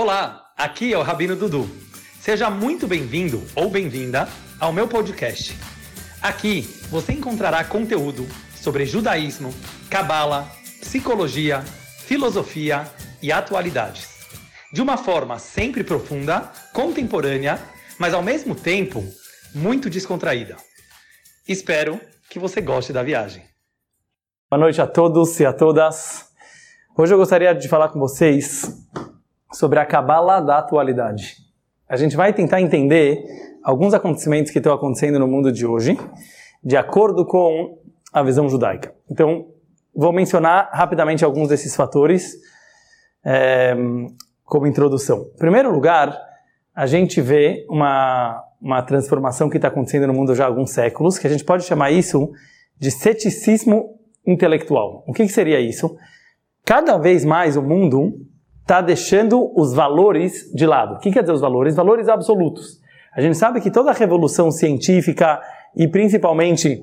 Olá, aqui é o Rabino Dudu. Seja muito bem-vindo ou bem-vinda ao meu podcast. Aqui você encontrará conteúdo sobre judaísmo, cabala, psicologia, filosofia e atualidades. De uma forma sempre profunda, contemporânea, mas ao mesmo tempo muito descontraída. Espero que você goste da viagem. Boa noite a todos e a todas. Hoje eu gostaria de falar com vocês sobre a cabala da atualidade. A gente vai tentar entender alguns acontecimentos que estão acontecendo no mundo de hoje, de acordo com a visão judaica. Então, vou mencionar rapidamente alguns desses fatores é, como introdução. Em primeiro lugar, a gente vê uma, uma transformação que está acontecendo no mundo já há alguns séculos, que a gente pode chamar isso de ceticismo intelectual. O que, que seria isso? Cada vez mais o mundo está deixando os valores de lado. O que quer dizer os valores? Valores absolutos. A gente sabe que toda a revolução científica e principalmente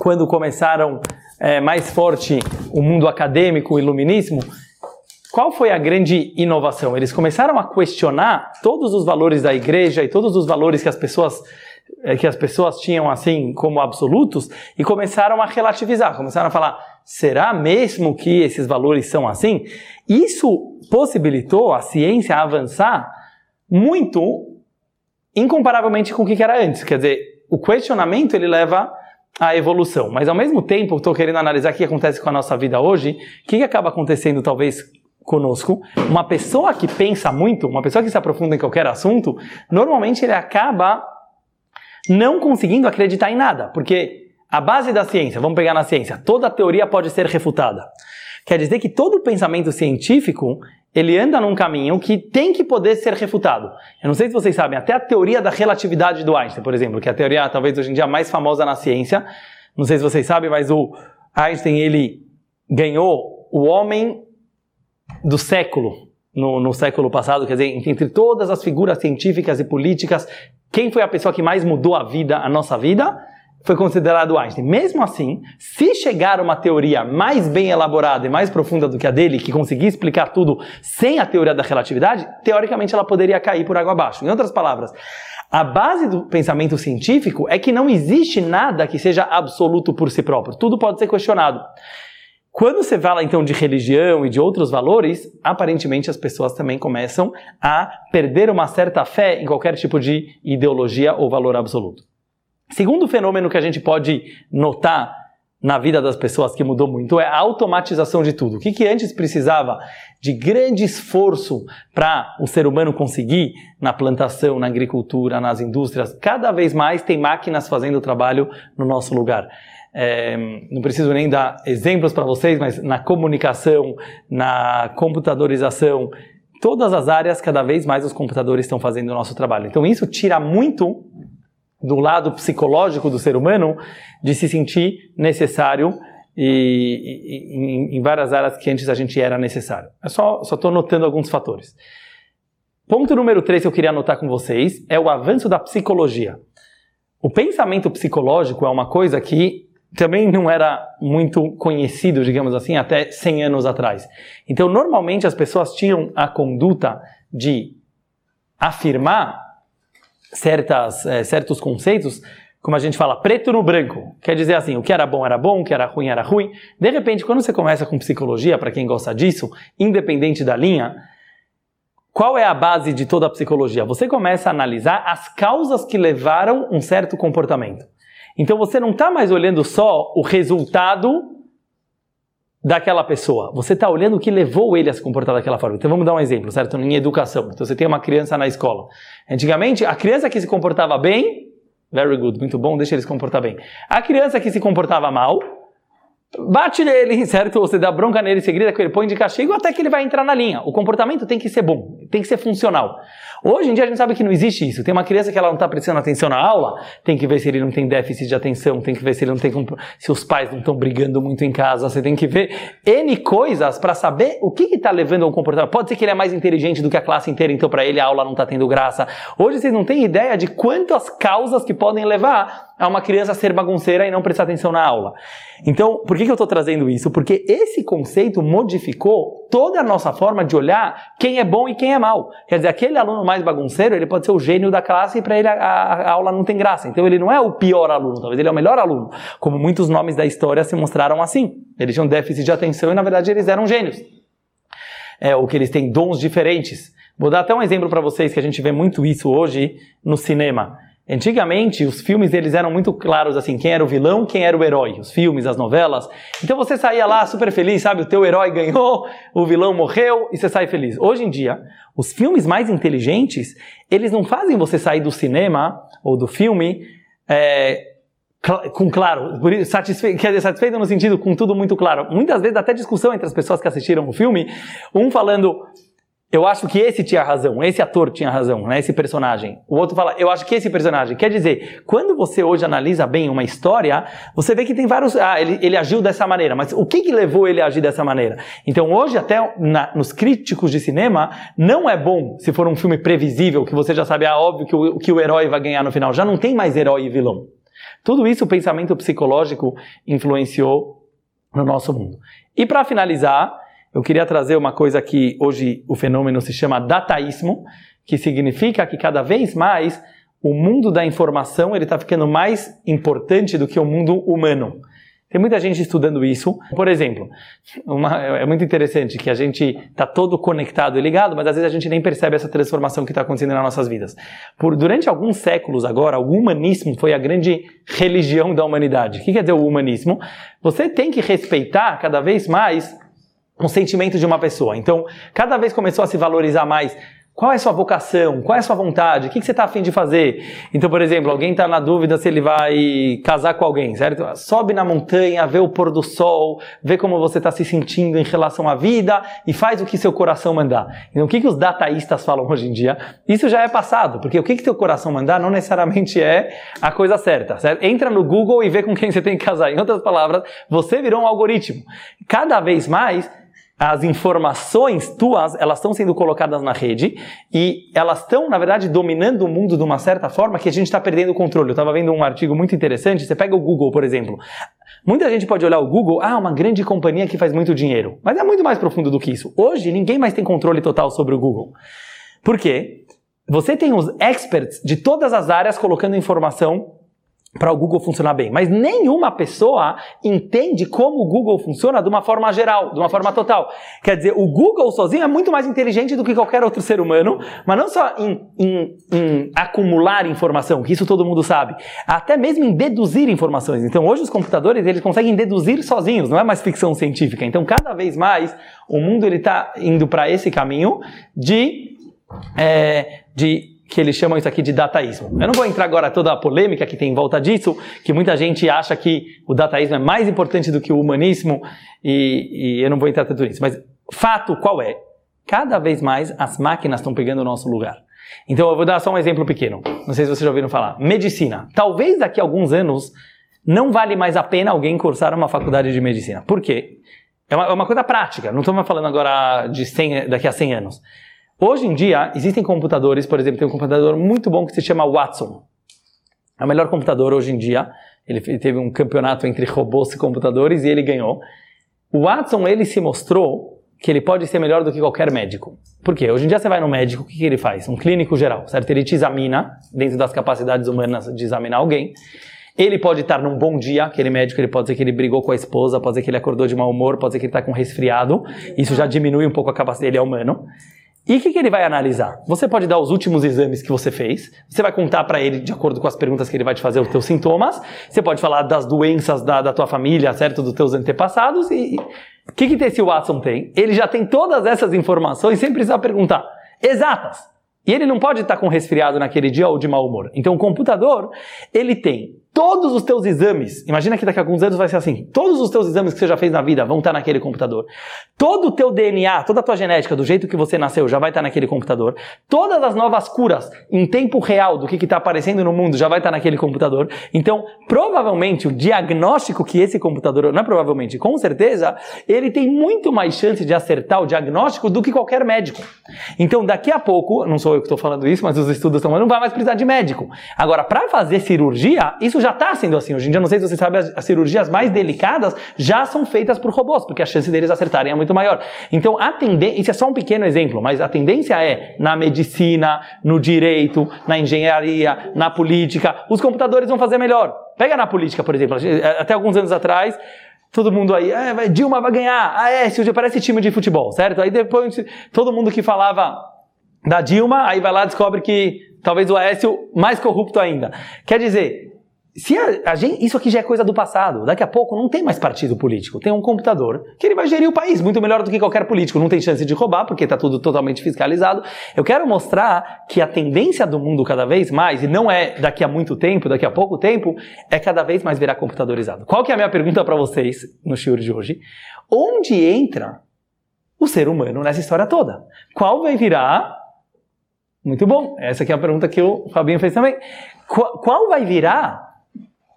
quando começaram é, mais forte o mundo acadêmico, o iluminismo, qual foi a grande inovação? Eles começaram a questionar todos os valores da igreja e todos os valores que as pessoas é, que as pessoas tinham assim como absolutos e começaram a relativizar, começaram a falar: será mesmo que esses valores são assim? Isso possibilitou a ciência avançar muito incomparavelmente com o que era antes. Quer dizer, o questionamento ele leva à evolução, mas ao mesmo tempo estou querendo analisar o que acontece com a nossa vida hoje, o que acaba acontecendo talvez conosco, uma pessoa que pensa muito, uma pessoa que se aprofunda em qualquer assunto, normalmente ele acaba não conseguindo acreditar em nada, porque a base da ciência, vamos pegar na ciência, toda teoria pode ser refutada. Quer dizer que todo pensamento científico ele anda num caminho que tem que poder ser refutado. Eu não sei se vocês sabem, até a teoria da relatividade do Einstein, por exemplo, que é a teoria talvez hoje em dia mais famosa na ciência, não sei se vocês sabem, mas o Einstein ele ganhou o homem do século no, no século passado, quer dizer, entre todas as figuras científicas e políticas, quem foi a pessoa que mais mudou a vida, a nossa vida? Foi considerado Einstein. Mesmo assim, se chegar uma teoria mais bem elaborada e mais profunda do que a dele, que conseguia explicar tudo sem a teoria da relatividade, teoricamente ela poderia cair por água abaixo. Em outras palavras, a base do pensamento científico é que não existe nada que seja absoluto por si próprio. Tudo pode ser questionado. Quando você fala então de religião e de outros valores, aparentemente as pessoas também começam a perder uma certa fé em qualquer tipo de ideologia ou valor absoluto. Segundo fenômeno que a gente pode notar na vida das pessoas que mudou muito é a automatização de tudo. O que, que antes precisava de grande esforço para o ser humano conseguir na plantação, na agricultura, nas indústrias, cada vez mais tem máquinas fazendo o trabalho no nosso lugar. É, não preciso nem dar exemplos para vocês, mas na comunicação, na computadorização, todas as áreas, cada vez mais os computadores estão fazendo o nosso trabalho. Então isso tira muito do lado psicológico do ser humano de se sentir necessário e, e, em, em, várias áreas que antes a gente era necessário. Eu só estou notando alguns fatores. Ponto número 3 que eu queria anotar com vocês é o avanço da psicologia. O pensamento psicológico é uma coisa que também não era muito conhecido, digamos assim, até 100 anos atrás. Então, normalmente as pessoas tinham a conduta de afirmar certas, é, certos conceitos, como a gente fala, preto no branco. Quer dizer assim, o que era bom era bom, o que era ruim era ruim. De repente, quando você começa com psicologia, para quem gosta disso, independente da linha, qual é a base de toda a psicologia? Você começa a analisar as causas que levaram um certo comportamento. Então você não está mais olhando só o resultado daquela pessoa. Você está olhando o que levou ele a se comportar daquela forma. Então vamos dar um exemplo, certo? Em educação. Então você tem uma criança na escola. Antigamente, a criança que se comportava bem, very good, muito bom, deixa ele se comportar bem. A criança que se comportava mal, bate nele, certo? Você dá bronca nele, você grita com ele, põe de castigo até que ele vai entrar na linha. O comportamento tem que ser bom, tem que ser funcional. Hoje em dia a gente sabe que não existe isso. Tem uma criança que ela não está prestando atenção na aula, tem que ver se ele não tem déficit de atenção, tem que ver se ele não tem se os pais não estão brigando muito em casa, você tem que ver N coisas para saber o que está levando ao comportamento. Pode ser que ele é mais inteligente do que a classe inteira, então para ele a aula não está tendo graça. Hoje vocês não têm ideia de quantas causas que podem levar a uma criança ser bagunceira e não prestar atenção na aula. Então, por que, que eu estou trazendo isso? Porque esse conceito modificou toda a nossa forma de olhar quem é bom e quem é mal. Quer dizer, aquele aluno mais bagunceiro, ele pode ser o gênio da classe e para ele a, a, a, aula não tem graça. Então ele não é o pior aluno, talvez ele é o melhor aluno. Como muitos nomes da história se mostraram assim. Eles tinham déficit de atenção e na verdade eles eram gênios. É, ou que eles têm dons diferentes. Vou dar até um exemplo para vocês que a gente vê muito isso hoje no cinema. Antigamente, os filmes eles eram muito claros assim, quem era o vilão, quem era o herói, os filmes, as novelas. Então você saía lá super feliz, sabe? O teu herói ganhou, o vilão morreu e você sai feliz. Hoje em dia, os filmes mais inteligentes, eles não fazem você sair do cinema ou do filme é, com claro, satisfeito, quer dizer, satisfeito no sentido com tudo muito claro. Muitas vezes até discussão entre as pessoas que assistiram o filme, um falando eu acho que esse tinha razão, esse ator tinha razão, né, esse personagem. O outro fala, eu acho que esse personagem. Quer dizer, quando você hoje analisa bem uma história, você vê que tem vários. Ah, ele, ele agiu dessa maneira, mas o que, que levou ele a agir dessa maneira? Então, hoje, até na, nos críticos de cinema, não é bom se for um filme previsível, que você já sabe, ah, óbvio que o, que o herói vai ganhar no final. Já não tem mais herói e vilão. Tudo isso o pensamento psicológico influenciou no nosso mundo. E para finalizar, eu queria trazer uma coisa que hoje o fenômeno se chama dataísmo, que significa que cada vez mais o mundo da informação ele está ficando mais importante do que o mundo humano. Tem muita gente estudando isso. Por exemplo, uma, é muito interessante que a gente está todo conectado e ligado, mas às vezes a gente nem percebe essa transformação que está acontecendo nas nossas vidas. Por, durante alguns séculos agora, o humanismo foi a grande religião da humanidade. O que quer dizer o humanismo? Você tem que respeitar cada vez mais um sentimento de uma pessoa. Então, cada vez começou a se valorizar mais qual é a sua vocação? Qual é a sua vontade? O que, você está afim de fazer? Então, por exemplo, alguém está na dúvida se ele vai casar com alguém, certo? Sobe na montanha, vê o pôr do sol, vê como você está se sentindo em relação à vida e faz o que seu coração mandar. Então, o que, que os dataístas falam hoje em dia? Isso já é passado, porque o que, que seu coração mandar não necessariamente é a coisa certa, certo? Entra no Google e vê com quem você tem que casar. Em outras palavras, você virou um algoritmo. Cada vez mais, as informações tuas, elas estão sendo colocadas na rede e elas estão, na verdade, dominando o mundo de uma certa forma que a gente está perdendo o controle. Eu estava vendo um artigo muito interessante, você pega o Google, por exemplo. Muita gente pode olhar o Google, ah, uma grande companhia que faz muito dinheiro. Mas é muito mais profundo do que isso. Hoje, ninguém mais tem controle total sobre o Google. Por quê? Você tem os experts de todas as áreas colocando informação para o Google funcionar bem. Mas nenhuma pessoa entende como o Google funciona de uma forma geral, de uma forma total. Quer dizer, o Google sozinho é muito mais inteligente do que qualquer outro ser humano, mas não só em, em, em acumular informação, que isso todo mundo sabe, até mesmo em deduzir informações. Então, hoje os computadores eles conseguem deduzir sozinhos, não é mais ficção científica. Então, cada vez mais o mundo ele está indo para esse caminho de é, de que eles chamam isso aqui de dataísmo. Eu não vou entrar agora toda a polêmica que tem em volta disso, que muita gente acha que o dataísmo é mais importante do que o humanismo, e, e eu não vou entrar tanto nisso. Mas fato qual é? Cada vez mais as máquinas estão pegando o nosso lugar. Então eu vou dar só um exemplo pequeno. Não sei se vocês já ouviram falar. Medicina. Talvez daqui a alguns anos não vale mais a pena alguém cursar uma faculdade de medicina. Por quê? É uma, é uma coisa prática. Não estamos falando agora de 100, daqui a 100 anos. Hoje em dia, existem computadores, por exemplo, tem um computador muito bom que se chama Watson. É o melhor computador hoje em dia. Ele teve um campeonato entre robôs e computadores e ele ganhou. O Watson, ele se mostrou que ele pode ser melhor do que qualquer médico. Por quê? Hoje em dia você vai no médico, o que, que ele faz? Um clínico geral, certo? Ele te examina, dentro das capacidades humanas de examinar alguém. Ele pode estar num bom dia, aquele médico, ele pode ser que ele brigou com a esposa, pode ser que ele acordou de mau humor, pode ser que ele está com resfriado. Isso já diminui um pouco a capacidade, ele é humano. E o que, que, ele vai analisar? Você pode dar os últimos exames que você fez, você vai contar para ele, de acordo com as perguntas que ele vai te fazer, os teus sintomas, você pode falar das doenças da, da tua família, certo? Dos teus antepassados, e o que, que esse Watson tem? Ele já tem todas essas informações sem precisar perguntar. Exatas. E ele não pode estar com resfriado naquele dia ou de mau humor. Então o computador, ele tem Todos os teus exames, imagina que daqui a alguns anos vai ser assim, todos os teus exames que você já fez na vida vão estar naquele computador. Todo o teu DNA, toda a tua genética, do jeito que você nasceu, já vai estar naquele computador. Todas as novas curas em tempo real do que está aparecendo no mundo já vai estar naquele computador. Então, provavelmente, o diagnóstico que esse computador, não é provavelmente, com certeza, ele tem muito mais chance de acertar o diagnóstico do que qualquer médico. Então, daqui a pouco, não sou eu que estou falando isso, mas os estudos estão falando, não vai mais precisar de médico. Agora, para fazer cirurgia, isso já está sendo assim. Hoje em dia, não sei se você sabe, as, as, cirurgias mais delicadas já são feitas por robôs, porque a chance deles acertarem é muito maior. Então, a tendência, isso é só um pequeno exemplo, mas a tendência é na medicina, no direito, na engenharia, na política, os computadores vão fazer melhor. Pega na política, por exemplo, até alguns anos atrás, todo mundo aí, ah, Dilma vai ganhar, ah, é, parece time de futebol, certo? Aí depois, todo mundo que falava da Dilma, aí vai lá e descobre que talvez o Aécio mais corrupto ainda. Quer dizer, se a, a gente, isso aqui já é coisa do passado. Daqui a pouco não tem mais partido político. Tem um computador que ele vai gerir o país muito melhor do que qualquer político. Não tem chance de roubar porque está tudo totalmente fiscalizado. Eu quero mostrar que a tendência do mundo cada vez mais, e não é daqui a muito tempo, daqui a pouco tempo, é cada vez mais virar computadorizado. Qual que é a minha pergunta para vocês no Shiur de hoje? Onde entra o ser humano nessa história toda? Qual vai virar muito bom. Essa aqui é a pergunta que o Fabinho fez também. Qual, qual vai virar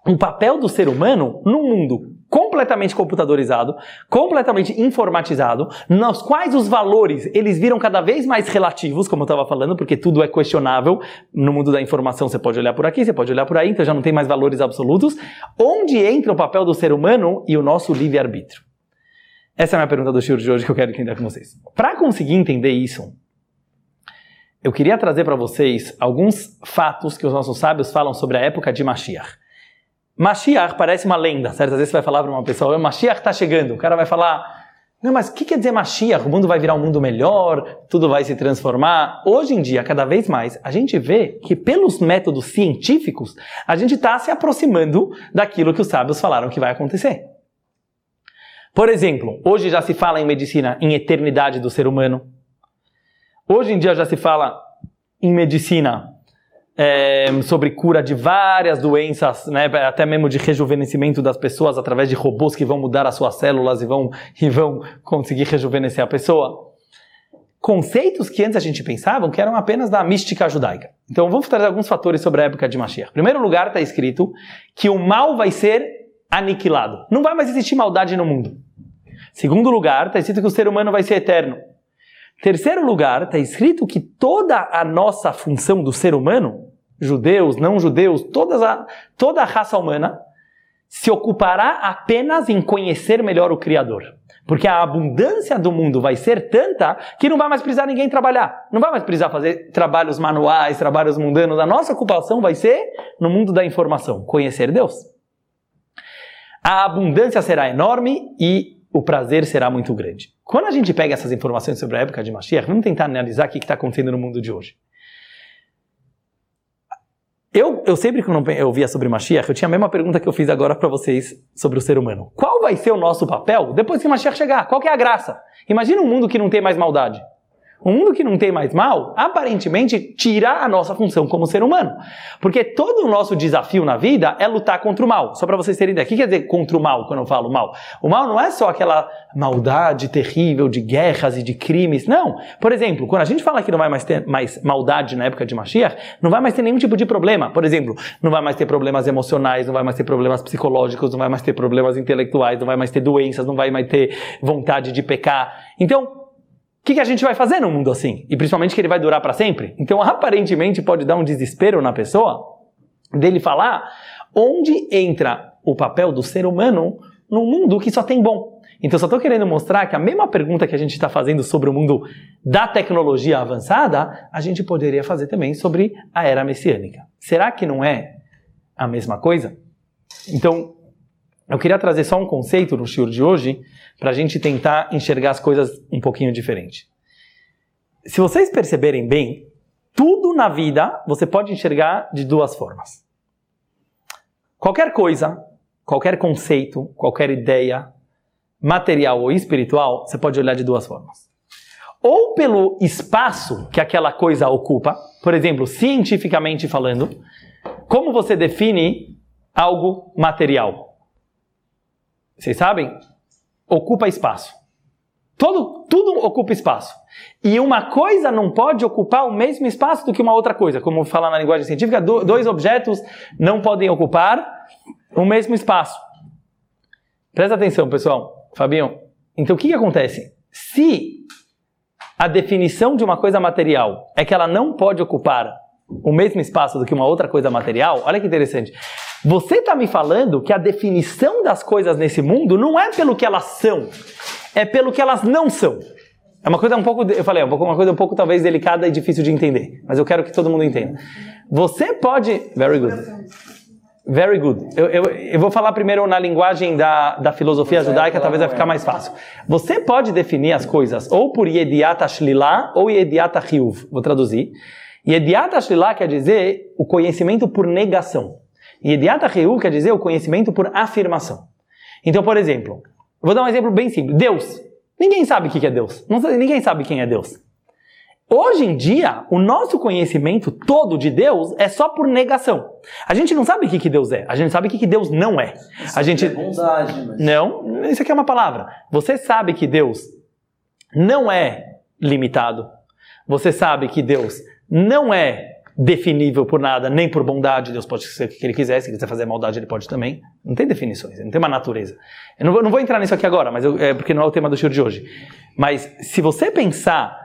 um papel do ser humano num mundo completamente computadorizado, completamente informatizado, nos quais os valores eles viram cada vez mais relativos, como eu estava falando, porque tudo é questionável. No mundo da informação você pode olhar por aqui, você pode olhar por aí, então já não tem mais valores absolutos. Onde entra o papel do ser humano e o nosso livre-arbítrio? Essa é a minha pergunta do Shiro de hoje que eu quero entender com vocês. Para conseguir entender isso, eu queria trazer para vocês alguns fatos que os nossos sábios falam sobre a época de Mashiach. Mashiach parece uma lenda, certo? Às vezes você vai falar para uma pessoa, Mashiach está chegando. O cara vai falar, não, mas o que quer dizer Mashiach? O mundo vai virar um mundo melhor, tudo vai se transformar. Hoje em dia, cada vez mais, a gente vê que pelos métodos científicos, a gente está se aproximando daquilo que os sábios falaram que vai acontecer. Por exemplo, hoje já se fala em medicina em eternidade do ser humano. Hoje em dia já se fala em medicina é, sobre cura de várias doenças, né, até mesmo de rejuvenescimento das pessoas através de robôs que vão mudar as suas células e vão, e vão conseguir rejuvenescer a pessoa. Conceitos que antes a gente pensava que eram apenas da mística judaica. Então vamos trazer alguns fatores sobre a época de Mashiach. Em primeiro lugar está escrito que o mal vai ser aniquilado. Não vai mais existir maldade no mundo. Segundo lugar, está escrito que o ser humano vai ser eterno. Terceiro lugar, está escrito que toda a nossa função do ser humano, judeus, não judeus, a, toda a raça humana, se ocupará apenas em conhecer melhor o Criador. Porque a abundância do mundo vai ser tanta que não vai mais precisar ninguém trabalhar. Não vai mais precisar fazer trabalhos manuais, trabalhos mundanos. A nossa ocupação vai ser no mundo da informação, conhecer Deus. A abundância será enorme e o prazer será muito grande. Quando a gente pega essas informações sobre a época de Mashiach, vamos tentar analisar o que está acontecendo no mundo de hoje. Eu, eu sempre que eu via sobre Mashiach, eu tinha a mesma pergunta que eu fiz agora para vocês sobre o ser humano. Qual vai ser o nosso papel depois que Mashiach chegar? Qual é a graça? Imagina um mundo que não tem mais maldade. Um mundo que não tem mais mal, aparentemente tira a nossa função como ser humano. Porque todo o nosso desafio na vida é lutar contra o mal. Só para vocês terem ideia. O que quer dizer contra o mal quando eu falo mal? O mal não é só aquela maldade terrível de guerras e de crimes. Não. Por exemplo, quando a gente fala que não vai mais ter mais maldade na época de Mashiach, não vai mais ter nenhum tipo de problema. Por exemplo, não vai mais ter problemas emocionais, não vai mais ter problemas psicológicos, não vai mais ter problemas intelectuais, não vai mais ter doenças, não vai mais ter vontade de pecar. Então, que, que a gente vai fazer num mundo assim? E principalmente que ele vai durar para sempre? Então, aparentemente, pode dar um desespero na pessoa dele falar onde entra o papel do ser humano num mundo que só tem bom. Então, só estou querendo mostrar que a mesma pergunta que a gente está fazendo sobre o mundo da tecnologia avançada, a gente poderia fazer também sobre a era messiânica. Será que não é a mesma coisa? Então, eu queria trazer só um conceito no shiur de hoje para a gente tentar enxergar as coisas um pouquinho diferente. Se vocês perceberem bem, tudo na vida você pode enxergar de duas formas. Qualquer coisa, qualquer conceito, qualquer ideia, material ou espiritual, você pode olhar de duas formas. Ou pelo espaço que aquela coisa ocupa, por exemplo, cientificamente falando, como você define algo material? Vocês sabem? Ocupa espaço. Todo, tudo ocupa espaço. E uma coisa não pode ocupar o mesmo espaço do que uma outra coisa. Como fala na linguagem científica, dois objetos não podem ocupar o mesmo espaço. Presta atenção, pessoal. Fabinho, então o que, que acontece? Se a definição de uma coisa material é que ela não pode ocupar o mesmo espaço do que uma outra coisa material, olha que interessante. Você está me falando que a definição das coisas nesse mundo não é pelo que elas são, é pelo que elas não são. É uma coisa um pouco, eu falei, é uma coisa um pouco talvez delicada e difícil de entender, mas eu quero que todo mundo entenda. Você pode, very good, very good. Eu, eu, eu vou falar primeiro na linguagem da, da filosofia judaica, talvez vai ficar mais fácil. Você pode definir as coisas ou por yediat shlila ou yediat hiuv. Vou traduzir. Yediat shlila quer dizer o conhecimento por negação. Yediat hiuv quer dizer o conhecimento por afirmação. Então, por exemplo, vou dar um exemplo bem simples. Deus. Ninguém sabe o que é Deus. ninguém sabe quem é Deus. Hoje em dia, o nosso conhecimento todo de Deus é só por negação. A gente não sabe o que, que Deus é, a gente sabe o que, que Deus não é. Isso a gente é bondade, mas... Não, isso aqui é uma palavra. Você sabe que Deus não é limitado. Você sabe que Deus não é definível por nada, nem por bondade. Deus pode ser o que ele quiser, se ele quiser fazer maldade, ele pode também. Não tem definições, não tem uma natureza. Eu não vou, não vou entrar nisso aqui agora, mas eu, é porque não é o tema do show de hoje. Mas se você pensar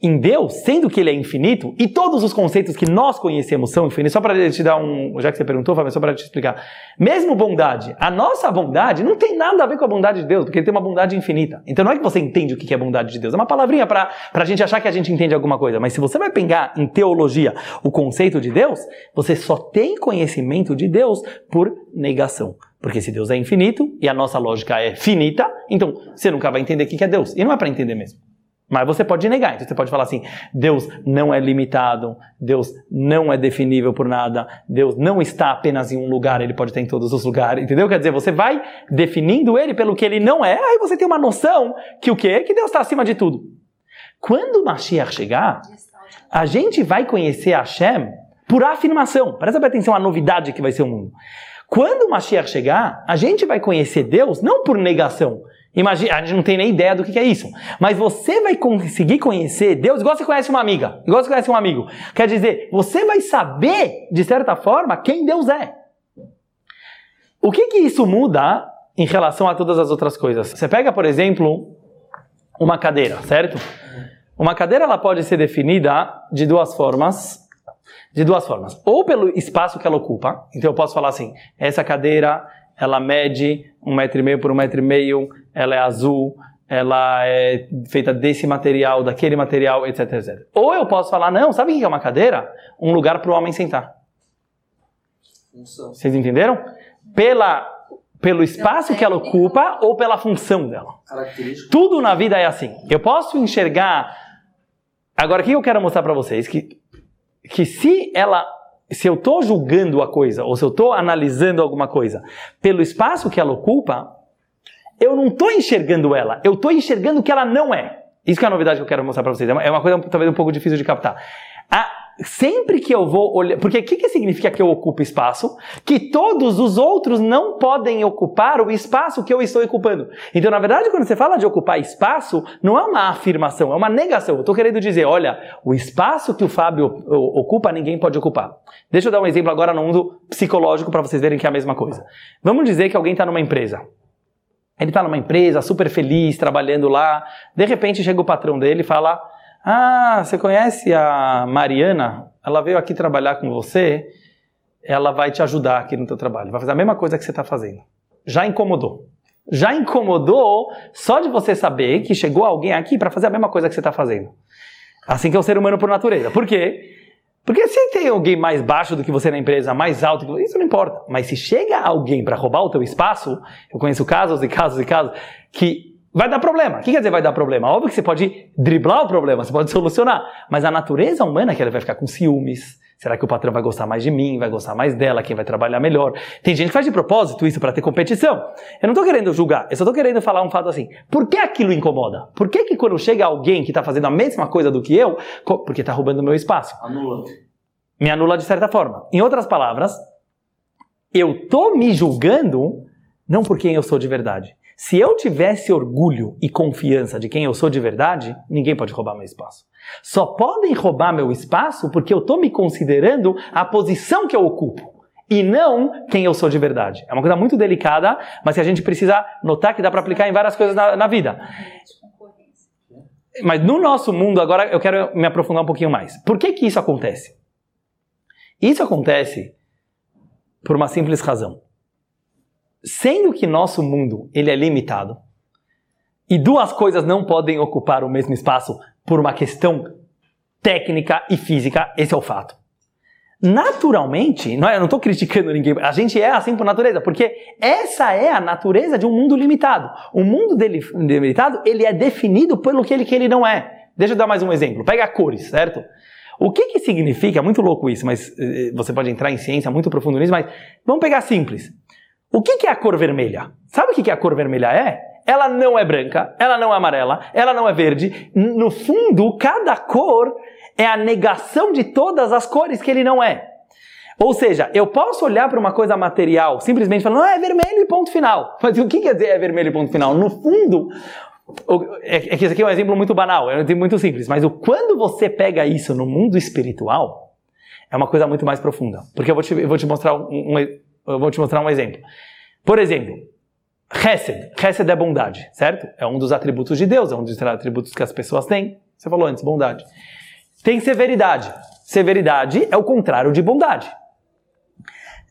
em Deus, sendo que ele é infinito, e todos os conceitos que nós conhecemos são infinitos, só para te dar um, já que você perguntou, Fábio, só para te explicar. Mesmo bondade, a nossa bondade não tem nada a ver com a bondade de Deus, porque ele tem uma bondade infinita. Então não é que você entende o que é bondade de Deus, é uma palavrinha para a gente achar que a gente entende alguma coisa. Mas se você vai pegar em teologia o conceito de Deus, você só tem conhecimento de Deus por negação. Porque se Deus é infinito e a nossa lógica é finita, então você nunca vai entender o que é Deus. E não é para entender mesmo. Mas você pode negar. Então você pode falar assim: Deus não é limitado, Deus não é definível por nada, Deus não está apenas em um lugar, ele pode estar em todos os lugares. Entendeu? Quer dizer, você vai definindo ele pelo que ele não é, aí você tem uma noção que o quê? Que Deus está acima de tudo. Quando o Mashiach chegar, a gente vai conhecer Hashem por afirmação. Presta atenção a novidade que vai ser o mundo. Quando o Mashiach chegar, a gente vai conhecer Deus não por negação, Imagina, a gente não tem nem ideia do que é isso. Mas você vai conseguir conhecer Deus igual você conhece uma amiga, igual você conhece um amigo. Quer dizer, você vai saber, de certa forma, quem Deus é. O que que isso muda em relação a todas as outras coisas? Você pega, por exemplo, uma cadeira, certo? Uma cadeira ela pode ser definida de duas formas. De duas formas. Ou pelo espaço que ela ocupa. Então eu posso falar assim: essa cadeira ela mede um metro e meio por um metro e meio, ela é azul, ela é feita desse material, daquele material, etc, etc. Ou eu posso falar, não, sabe o que é uma cadeira? Um lugar para o homem sentar. Função. Vocês entenderam? Pela, pelo espaço que ela ocupa ou pela função dela. Tudo na vida é assim. Eu posso enxergar. Agora, o que eu quero mostrar para vocês? Que, que se ela se eu estou julgando a coisa, ou se eu estou analisando alguma coisa pelo espaço que ela ocupa, eu não estou enxergando ela, eu estou enxergando que ela não é. Isso que é a novidade que eu quero mostrar para vocês. É uma coisa talvez um pouco difícil de captar. A, sempre que eu vou olhar. Porque o que, que significa que eu ocupo espaço? Que todos os outros não podem ocupar o espaço que eu estou ocupando. Então, na verdade, quando você fala de ocupar espaço, não é uma afirmação, é uma negação. Eu estou querendo dizer, olha, o espaço que o Fábio ocupa, ninguém pode ocupar. Deixa eu dar um exemplo agora no mundo psicológico para vocês verem que é a mesma coisa. Vamos dizer que alguém está numa empresa. Ele está numa empresa, super feliz, trabalhando lá. De repente chega o patrão dele e fala ah, você conhece a Mariana? Ela veio aqui trabalhar com você. Ela vai te ajudar aqui no teu trabalho. Vai fazer a mesma coisa que você está fazendo. Já incomodou. Já incomodou só de você saber que chegou alguém aqui para fazer a mesma coisa que você está fazendo. Assim que é o ser humano por natureza. Por quê? Porque se tem alguém mais baixo do que você na empresa, mais alto que você, isso não importa. Mas se chega alguém para roubar o teu espaço, eu conheço casos e casos e casos que Vai dar problema. O que quer dizer vai dar problema? Óbvio que você pode driblar o problema, você pode solucionar. Mas a natureza humana é que ela vai ficar com ciúmes. Será que o patrão vai gostar mais de mim? Vai gostar mais dela? Quem vai trabalhar melhor? Tem gente que faz de propósito isso para ter competição. Eu não estou querendo julgar, eu só estou querendo falar um fato assim. Por que aquilo incomoda? Por que, que quando chega alguém que está fazendo a mesma coisa do que eu, porque está roubando o meu espaço? Anula. Me anula de certa forma. Em outras palavras, eu estou me julgando não por quem eu sou de verdade. Se eu tivesse orgulho e confiança de quem eu sou de verdade, ninguém pode roubar meu espaço. Só podem roubar meu espaço porque eu estou me considerando a posição que eu ocupo e não quem eu sou de verdade. É uma coisa muito delicada, mas que a gente precisa notar que dá para aplicar em várias coisas na, na vida. Mas no nosso mundo, agora eu quero me aprofundar um pouquinho mais. Por que que isso acontece? Isso acontece por uma simples razão. Sendo que nosso mundo ele é limitado e duas coisas não podem ocupar o mesmo espaço por uma questão técnica e física, esse é o fato. Naturalmente, não é, eu não estou criticando ninguém, a gente é assim por natureza, porque essa é a natureza de um mundo limitado. O mundo dele, limitado, ele é definido pelo que ele, que ele não é. Deixa eu dar mais um exemplo. Pega cores, certo? O que que significa, é muito louco isso, mas eh, você pode entrar em ciência muito profundo nisso, mas vamos pegar simples. O que é a cor vermelha? Sabe o que a cor vermelha é? Ela não é branca, ela não é amarela, ela não é verde. No fundo, cada cor é a negação de todas as cores que ele não é. Ou seja, eu posso olhar para uma coisa material simplesmente falando, ah, é vermelho e ponto final. Mas o que quer dizer é vermelho e ponto final? No fundo, é, é que esse aqui é um exemplo muito banal, é um exemplo muito simples, mas quando você pega isso no mundo espiritual, é uma coisa muito mais profunda. Porque eu vou te, eu vou te, mostrar, um, um, eu vou te mostrar um exemplo. Por exemplo, Hesed. Hesed é bondade, certo? É um dos atributos de Deus, é um dos atributos que as pessoas têm. Você falou antes, bondade. Tem severidade. Severidade é o contrário de bondade.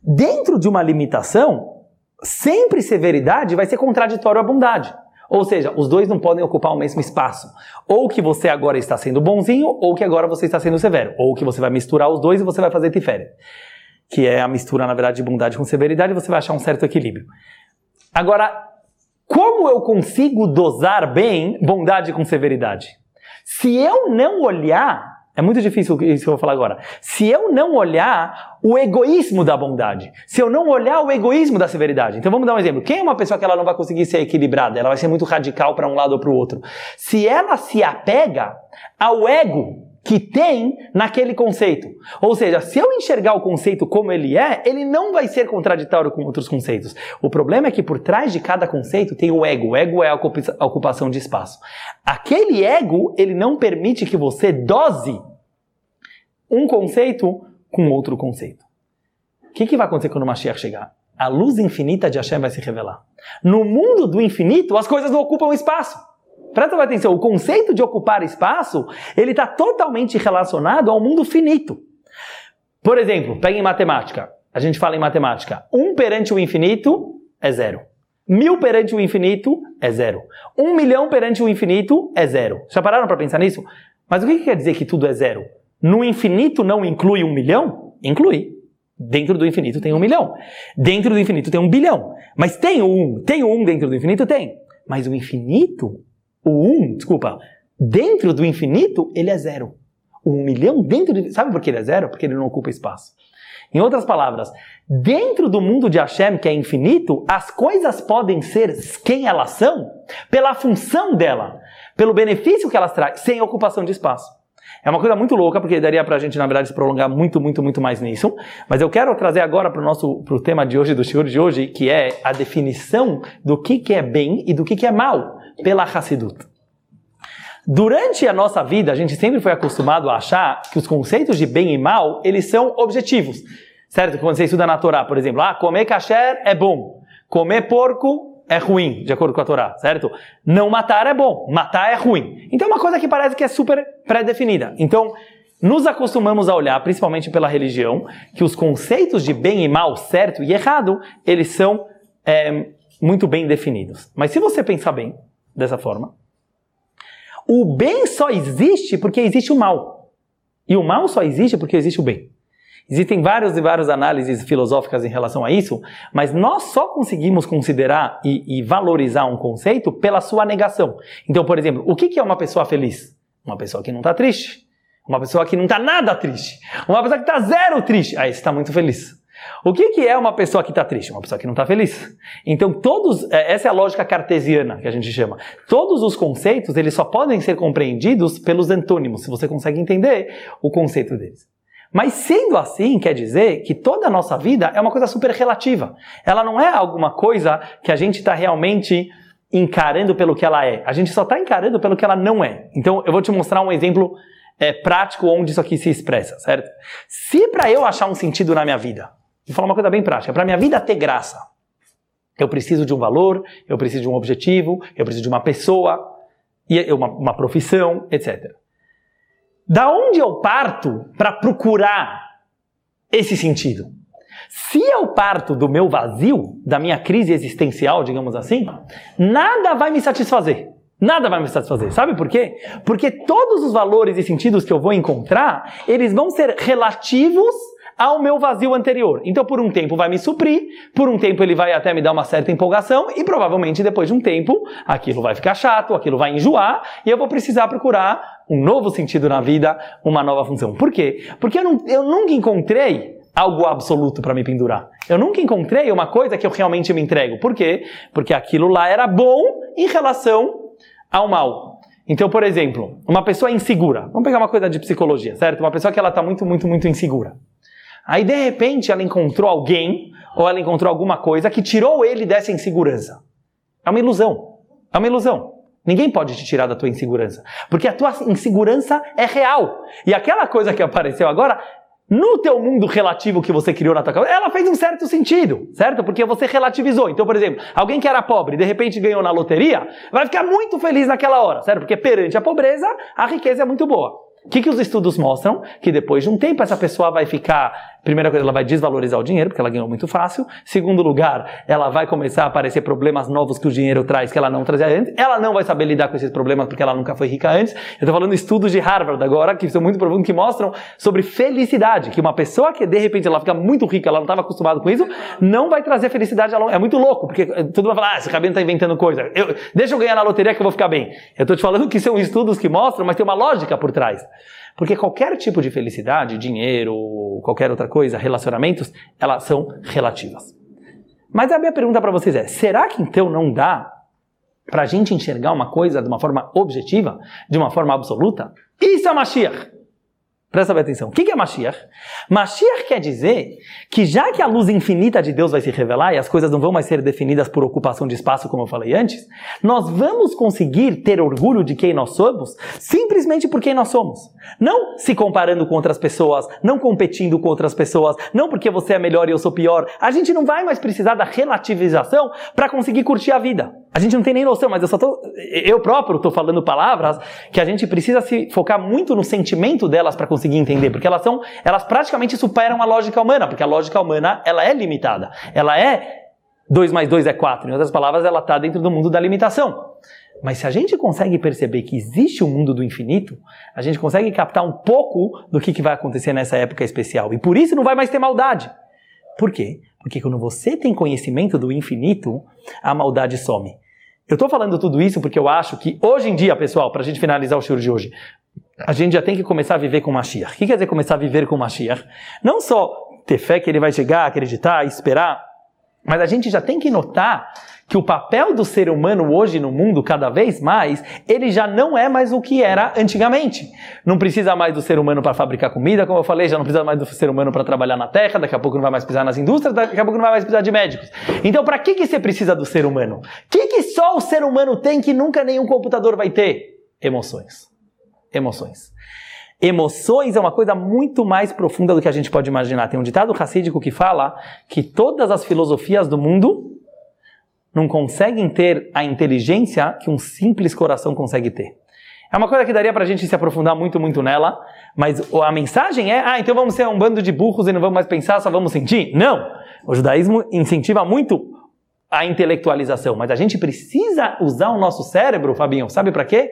Dentro de uma limitação, sempre severidade vai ser contraditório à bondade. Ou seja, os dois não podem ocupar o mesmo espaço. Ou que você agora está sendo bonzinho, ou que agora você está sendo severo. Ou que você vai misturar os dois e você vai fazer tiferet. Que é a mistura, na verdade, de bondade com severidade, você vai achar um certo equilíbrio. Agora, como eu consigo dosar bem bondade com severidade? Se eu não olhar é muito difícil isso que eu vou falar agora. Se eu não olhar o egoísmo da bondade, se eu não olhar o egoísmo da severidade. Então vamos dar um exemplo. Quem é uma pessoa que ela não vai conseguir ser equilibrada? Ela vai ser muito radical para um lado ou para o outro. Se ela se apega ao ego que tem naquele conceito. Ou seja, se eu enxergar o conceito como ele é, ele não vai ser contraditório com outros conceitos. O problema é que por trás de cada conceito tem o ego. O ego é a ocupação de espaço. Aquele ego, ele não permite que você dose um conceito com outro conceito. O que, que vai acontecer quando o Mashiach chegar? A luz infinita de Hashem vai se revelar. No mundo do infinito, as coisas não ocupam espaço. Presta atenção, o conceito de ocupar espaço, ele está totalmente relacionado ao mundo finito. Por exemplo, pega em matemática. A gente fala em matemática. Um perante o infinito é zero. Mil perante o infinito é zero. Um milhão perante o infinito é zero. Já pararam para pensar nisso? Mas o que quer dizer que tudo é zero? No infinito não inclui um milhão? Inclui. Dentro do infinito tem um milhão. Dentro do infinito tem um bilhão. Mas tem um. Tem um dentro do infinito? Tem. Mas o infinito o 1, um, desculpa, dentro do infinito, ele é zero. O 1 um milhão dentro de. Sabe por que ele é zero? Porque ele não ocupa espaço. Em outras palavras, dentro do mundo de Hashem, que é infinito, as coisas podem ser quem elas são pela função dela, pelo benefício que elas trazem, sem ocupação de espaço. É uma coisa muito louca, porque daria pra gente, na verdade, se prolongar muito, muito, muito mais nisso. Mas eu quero trazer agora para o nosso pro tema de hoje, do senhor de hoje, que é a definição do que, que é bem e do que, que é mal pela Hassidut. Durante a nossa vida, a gente sempre foi acostumado a achar que os conceitos de bem e mal, eles são objetivos. Certo? Quando você estuda na Torá, por exemplo, ah, comer kasher é bom, comer porco é ruim, de acordo com a Torá, certo? Não matar é bom, matar é ruim. Então é uma coisa que parece que é super pré-definida. Então, nos acostumamos a olhar, principalmente pela religião, que os conceitos de bem e mal, certo e errado, eles são é, muito bem definidos. Mas se você pensar bem, dessa forma. O bem só existe porque existe o mal. E o mal só existe porque existe o bem. Existem várias e várias análises filosóficas em relação a isso, mas nós só conseguimos considerar e, e valorizar um conceito pela sua negação. Então, por exemplo, o que é uma pessoa feliz? Uma pessoa que não está triste. Uma pessoa que não está nada triste. Uma pessoa que está zero triste. Aí você está muito feliz. O que, que é uma pessoa que está triste? Uma pessoa que não está feliz. Então, todos, é, essa é a lógica cartesiana que a gente chama. Todos os conceitos, eles só podem ser compreendidos pelos antônimos, se você consegue entender o conceito deles. Mas sendo assim, quer dizer que toda a nossa vida é uma coisa super relativa. Ela não é alguma coisa que a gente está realmente encarando pelo que ela é. A gente só está encarando pelo que ela não é. Então, eu vou te mostrar um exemplo é, prático onde isso aqui se expressa, certo? Se para eu achar um sentido na minha vida, Vou falar uma coisa bem prática. Para minha vida ter graça, eu preciso de um valor, eu preciso de um objetivo, eu preciso de uma pessoa, uma, uma profissão, etc. Da onde eu parto para procurar esse sentido. Se eu parto do meu vazio, da minha crise existencial, digamos assim, nada vai me satisfazer. Nada vai me satisfazer. Sabe por quê? Porque todos os valores e sentidos que eu vou encontrar, eles vão ser relativos ao meu vazio anterior. Então, por um tempo vai me suprir, por um tempo ele vai até me dar uma certa empolgação e provavelmente depois de um tempo aquilo vai ficar chato, aquilo vai enjoar e eu vou precisar procurar um novo sentido na vida, uma nova função. Por quê? Porque eu, não, eu nunca encontrei algo absoluto para me pendurar. Eu nunca encontrei uma coisa que eu realmente me entrego. Por quê? Porque aquilo lá era bom em relação ao mal. Então, por exemplo, uma pessoa insegura. Vamos pegar uma coisa de psicologia, certo? Uma pessoa que ela está muito, muito, muito insegura. Aí de repente ela encontrou alguém ou ela encontrou alguma coisa que tirou ele dessa insegurança. É uma ilusão. É uma ilusão. Ninguém pode te tirar da tua insegurança, porque a tua insegurança é real. E aquela coisa que apareceu agora no teu mundo relativo que você criou na tua cabeça, ela fez um certo sentido, certo? Porque você relativizou. Então, por exemplo, alguém que era pobre, de repente ganhou na loteria, vai ficar muito feliz naquela hora, certo? Porque perante a pobreza, a riqueza é muito boa. O que, que os estudos mostram? Que depois de um tempo essa pessoa vai ficar Primeira coisa, ela vai desvalorizar o dinheiro, porque ela ganhou muito fácil. Segundo lugar, ela vai começar a aparecer problemas novos que o dinheiro traz, que ela não trazia antes. Ela não vai saber lidar com esses problemas, porque ela nunca foi rica antes. Eu estou falando estudos de Harvard agora, que são muito profundos, que mostram sobre felicidade. Que uma pessoa que de repente ela fica muito rica, ela não estava acostumada com isso, não vai trazer felicidade. É muito louco, porque todo mundo vai falar, ah, esse cabelo está inventando coisa. Eu, deixa eu ganhar na loteria que eu vou ficar bem. Eu estou te falando que são estudos que mostram, mas tem uma lógica por trás. Porque qualquer tipo de felicidade, dinheiro, qualquer outra coisa, relacionamentos, elas são relativas. Mas a minha pergunta para vocês é: será que então não dá para a gente enxergar uma coisa de uma forma objetiva, de uma forma absoluta? Isso é Mashiach! Presta bem atenção. O que é Mashiach? Mashiach quer dizer que já que a luz infinita de Deus vai se revelar e as coisas não vão mais ser definidas por ocupação de espaço, como eu falei antes, nós vamos conseguir ter orgulho de quem nós somos simplesmente por quem nós somos. Não se comparando com outras pessoas, não competindo com outras pessoas, não porque você é melhor e eu sou pior. A gente não vai mais precisar da relativização para conseguir curtir a vida. A gente não tem nem noção, mas eu só tô, eu próprio estou falando palavras que a gente precisa se focar muito no sentimento delas para conseguir entender, porque elas são, elas praticamente superam a lógica humana, porque a lógica humana ela é limitada, ela é 2 mais 2 é 4, em outras palavras, ela está dentro do mundo da limitação. Mas se a gente consegue perceber que existe um mundo do infinito, a gente consegue captar um pouco do que, que vai acontecer nessa época especial. E por isso não vai mais ter maldade. Por quê? Porque quando você tem conhecimento do infinito, a maldade some. Eu estou falando tudo isso porque eu acho que hoje em dia, pessoal, para a gente finalizar o show de hoje, a gente já tem que começar a viver com Mashiach. O que quer dizer começar a viver com Mashiach? Não só ter fé que ele vai chegar, acreditar, esperar, mas a gente já tem que notar que o papel do ser humano hoje no mundo, cada vez mais, ele já não é mais o que era antigamente. Não precisa mais do ser humano para fabricar comida, como eu falei, já não precisa mais do ser humano para trabalhar na terra, daqui a pouco não vai mais precisar nas indústrias, daqui a pouco não vai mais precisar de médicos. Então, para que, que você precisa do ser humano? O que, que só o ser humano tem que nunca nenhum computador vai ter? Emoções. Emoções. Emoções é uma coisa muito mais profunda do que a gente pode imaginar. Tem um ditado racídico que fala que todas as filosofias do mundo não conseguem ter a inteligência que um simples coração consegue ter. É uma coisa que daria para a gente se aprofundar muito, muito nela, mas a mensagem é: ah, então vamos ser um bando de burros e não vamos mais pensar, só vamos sentir? Não! O judaísmo incentiva muito a intelectualização, mas a gente precisa usar o nosso cérebro, Fabinho, sabe para quê?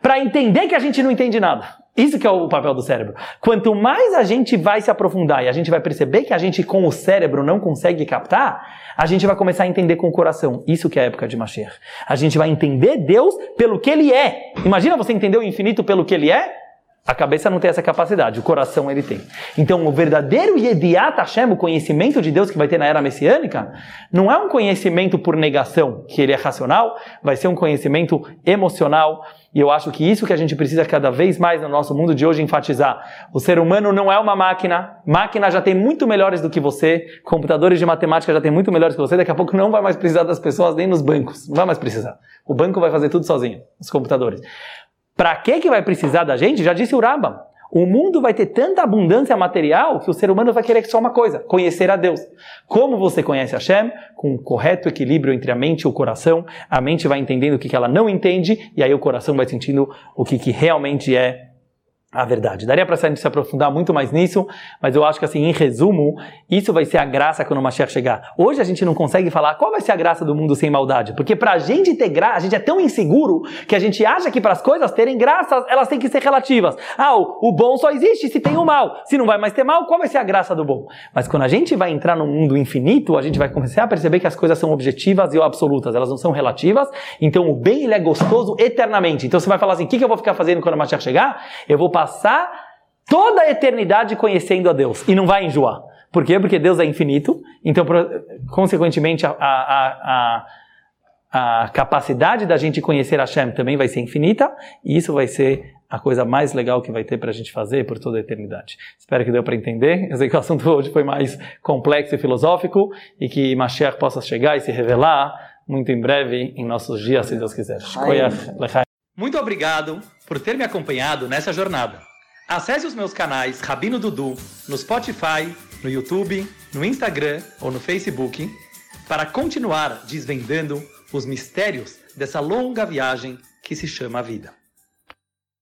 Para entender que a gente não entende nada. Isso que é o papel do cérebro. Quanto mais a gente vai se aprofundar e a gente vai perceber que a gente com o cérebro não consegue captar, a gente vai começar a entender com o coração. Isso que é a época de Mashiach. A gente vai entender Deus pelo que ele é. Imagina você entender o infinito pelo que ele é? A cabeça não tem essa capacidade, o coração ele tem. Então, o verdadeiro Yediat Hashem, o conhecimento de Deus que vai ter na era messiânica, não é um conhecimento por negação, que ele é racional, vai ser um conhecimento emocional, e eu acho que isso que a gente precisa cada vez mais no nosso mundo de hoje enfatizar. O ser humano não é uma máquina. Máquina já tem muito melhores do que você. Computadores de matemática já tem muito melhores que você. Daqui a pouco não vai mais precisar das pessoas nem nos bancos. Não vai mais precisar. O banco vai fazer tudo sozinho, os computadores. Para que que vai precisar da gente? Já disse o Rambam. O mundo vai ter tanta abundância material que o ser humano vai querer só uma coisa: conhecer a Deus. Como você conhece Hashem? Com um correto equilíbrio entre a mente e o coração. A mente vai entendendo o que ela não entende, e aí o coração vai sentindo o que realmente é a verdade. Daria para a gente se aprofundar muito mais nisso, mas eu acho que assim, em resumo, isso vai ser a graça quando o Mashiach chegar. Hoje a gente não consegue falar qual vai ser a graça do mundo sem maldade, porque para a gente ter graça, a gente é tão inseguro que a gente acha que para as coisas terem graça, elas têm que ser relativas. Ah, o, bom só existe se tem o mal. Se não vai mais ter mal, qual vai ser a graça do bom? Mas quando a gente vai entrar num mundo infinito, a gente vai começar a perceber que as coisas são objetivas e absolutas, elas não são relativas. Então o bem ele é gostoso eternamente. Então você vai falar assim, o que, que eu vou ficar fazendo quando o Mashiach chegar? Eu vou passar toda a eternidade conhecendo a Deus e não vai enjoar. Por quê? Porque Deus é infinito, então, consequentemente, a, a, a, a capacidade da gente conhecer Hashem também vai ser infinita, e isso vai ser a coisa mais legal que vai ter para a gente fazer por toda a eternidade. Espero que deu para entender. Eu sei que o assunto hoje foi mais complexo e filosófico, e que Mashiach possa chegar e se revelar muito em breve em nossos dias, se Deus quiser. Muito obrigado por ter me acompanhado nessa jornada. Acesse os meus canais Rabino Dudu no Spotify, no YouTube, no Instagram ou no Facebook para continuar desvendando os mistérios dessa longa viagem que se chama vida.